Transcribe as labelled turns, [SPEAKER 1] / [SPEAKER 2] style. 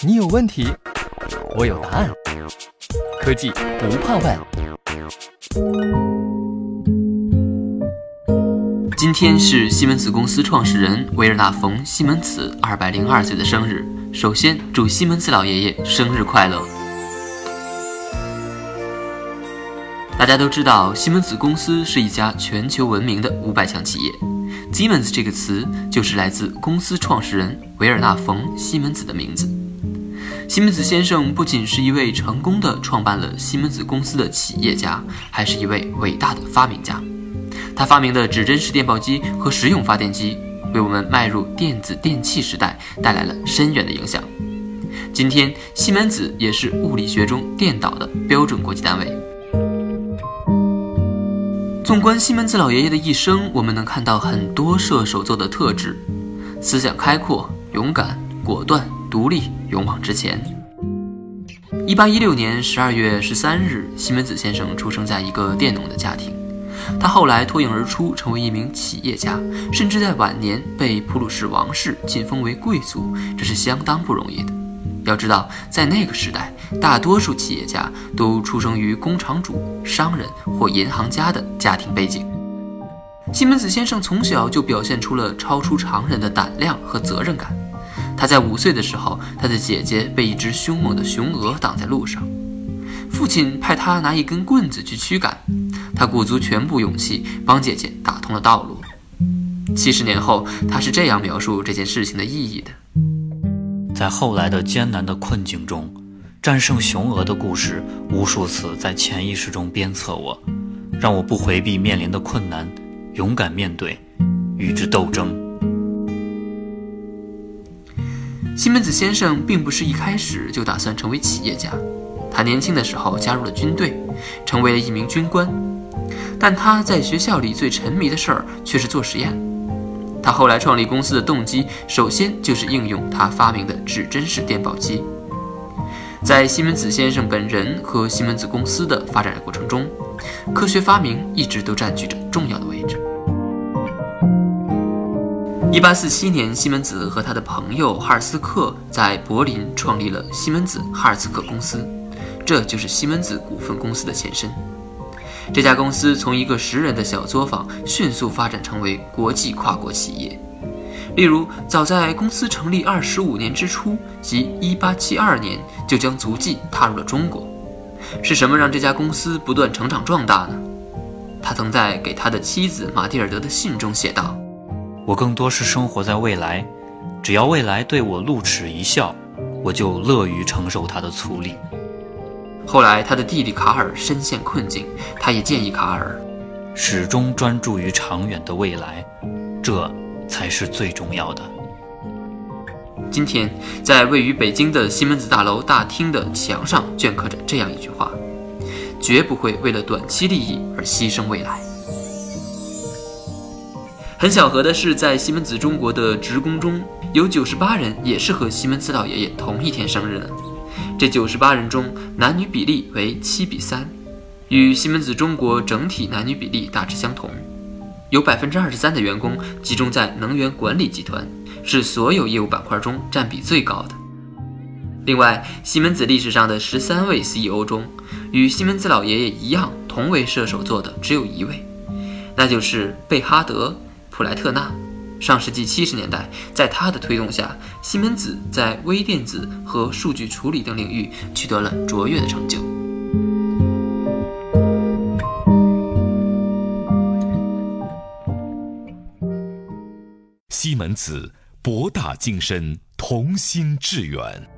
[SPEAKER 1] 你有问题，我有答案。科技不怕问。
[SPEAKER 2] 今天是西门子公司创始人维尔纳·冯·西门子二百零二岁的生日。首先，祝西门子老爷爷生日快乐！大家都知道，西门子公司是一家全球闻名的五百强企业。Siemens 这个词就是来自公司创始人维尔纳·冯·西门子的名字。西门子先生不仅是一位成功的创办了西门子公司的企业家，还是一位伟大的发明家。他发明的指针式电报机和实用发电机，为我们迈入电子电器时代带来了深远的影响。今天，西门子也是物理学中电导的标准国际单位。纵观西门子老爷爷的一生，我们能看到很多射手座的特质：思想开阔、勇敢、果断、独立、勇往直前。一八一六年十二月十三日，西门子先生出生在一个佃农的家庭。他后来脱颖而出，成为一名企业家，甚至在晚年被普鲁士王室晋封为贵族，这是相当不容易的。要知道，在那个时代，大多数企业家都出生于工厂主、商人或银行家的家庭背景。西门子先生从小就表现出了超出常人的胆量和责任感。他在五岁的时候，他的姐姐被一只凶猛的雄鹅挡在路上，父亲派他拿一根棍子去驱赶。他鼓足全部勇气帮姐姐打通了道路。七十年后，他是这样描述这件事情的意义的：
[SPEAKER 3] 在后来的艰难的困境中，战胜雄鹅的故事无数次在潜意识中鞭策我，让我不回避面临的困难，勇敢面对，与之斗争。
[SPEAKER 2] 西门子先生并不是一开始就打算成为企业家，他年轻的时候加入了军队，成为了一名军官。但他在学校里最沉迷的事儿却是做实验。他后来创立公司的动机，首先就是应用他发明的指针式电报机。在西门子先生本人和西门子公司的发展过程中，科学发明一直都占据着重要的位置。一八四七年，西门子和他的朋友哈尔斯克在柏林创立了西门子哈尔斯克公司，这就是西门子股份公司的前身。这家公司从一个十人的小作坊迅速发展成为国际跨国企业。例如，早在公司成立二十五年之初，即一八七二年，就将足迹踏入了中国。是什么让这家公司不断成长壮大呢？他曾在给他的妻子马蒂尔德的信中写道：“
[SPEAKER 3] 我更多是生活在未来，只要未来对我露齿一笑，我就乐于承受他的粗粝。”
[SPEAKER 2] 后来，他的弟弟卡尔深陷困境，他也建议卡尔
[SPEAKER 3] 始终专注于长远的未来，这才是最重要的。
[SPEAKER 2] 今天，在位于北京的西门子大楼大厅的墙上镌刻着这样一句话：“绝不会为了短期利益而牺牲未来。”很巧合的是，在西门子中国的职工中有九十八人也是和西门子老爷爷同一天生日呢。这九十八人中，男女比例为七比三，与西门子中国整体男女比例大致相同。有百分之二十三的员工集中在能源管理集团，是所有业务板块中占比最高的。另外，西门子历史上的十三位 CEO 中，与西门子老爷爷一样同为射手座的只有一位，那就是贝哈德·普莱特纳。上世纪七十年代，在他的推动下，西门子在微电子和数据处理等领域取得了卓越的成就。
[SPEAKER 4] 西门子博大精深，同心致远。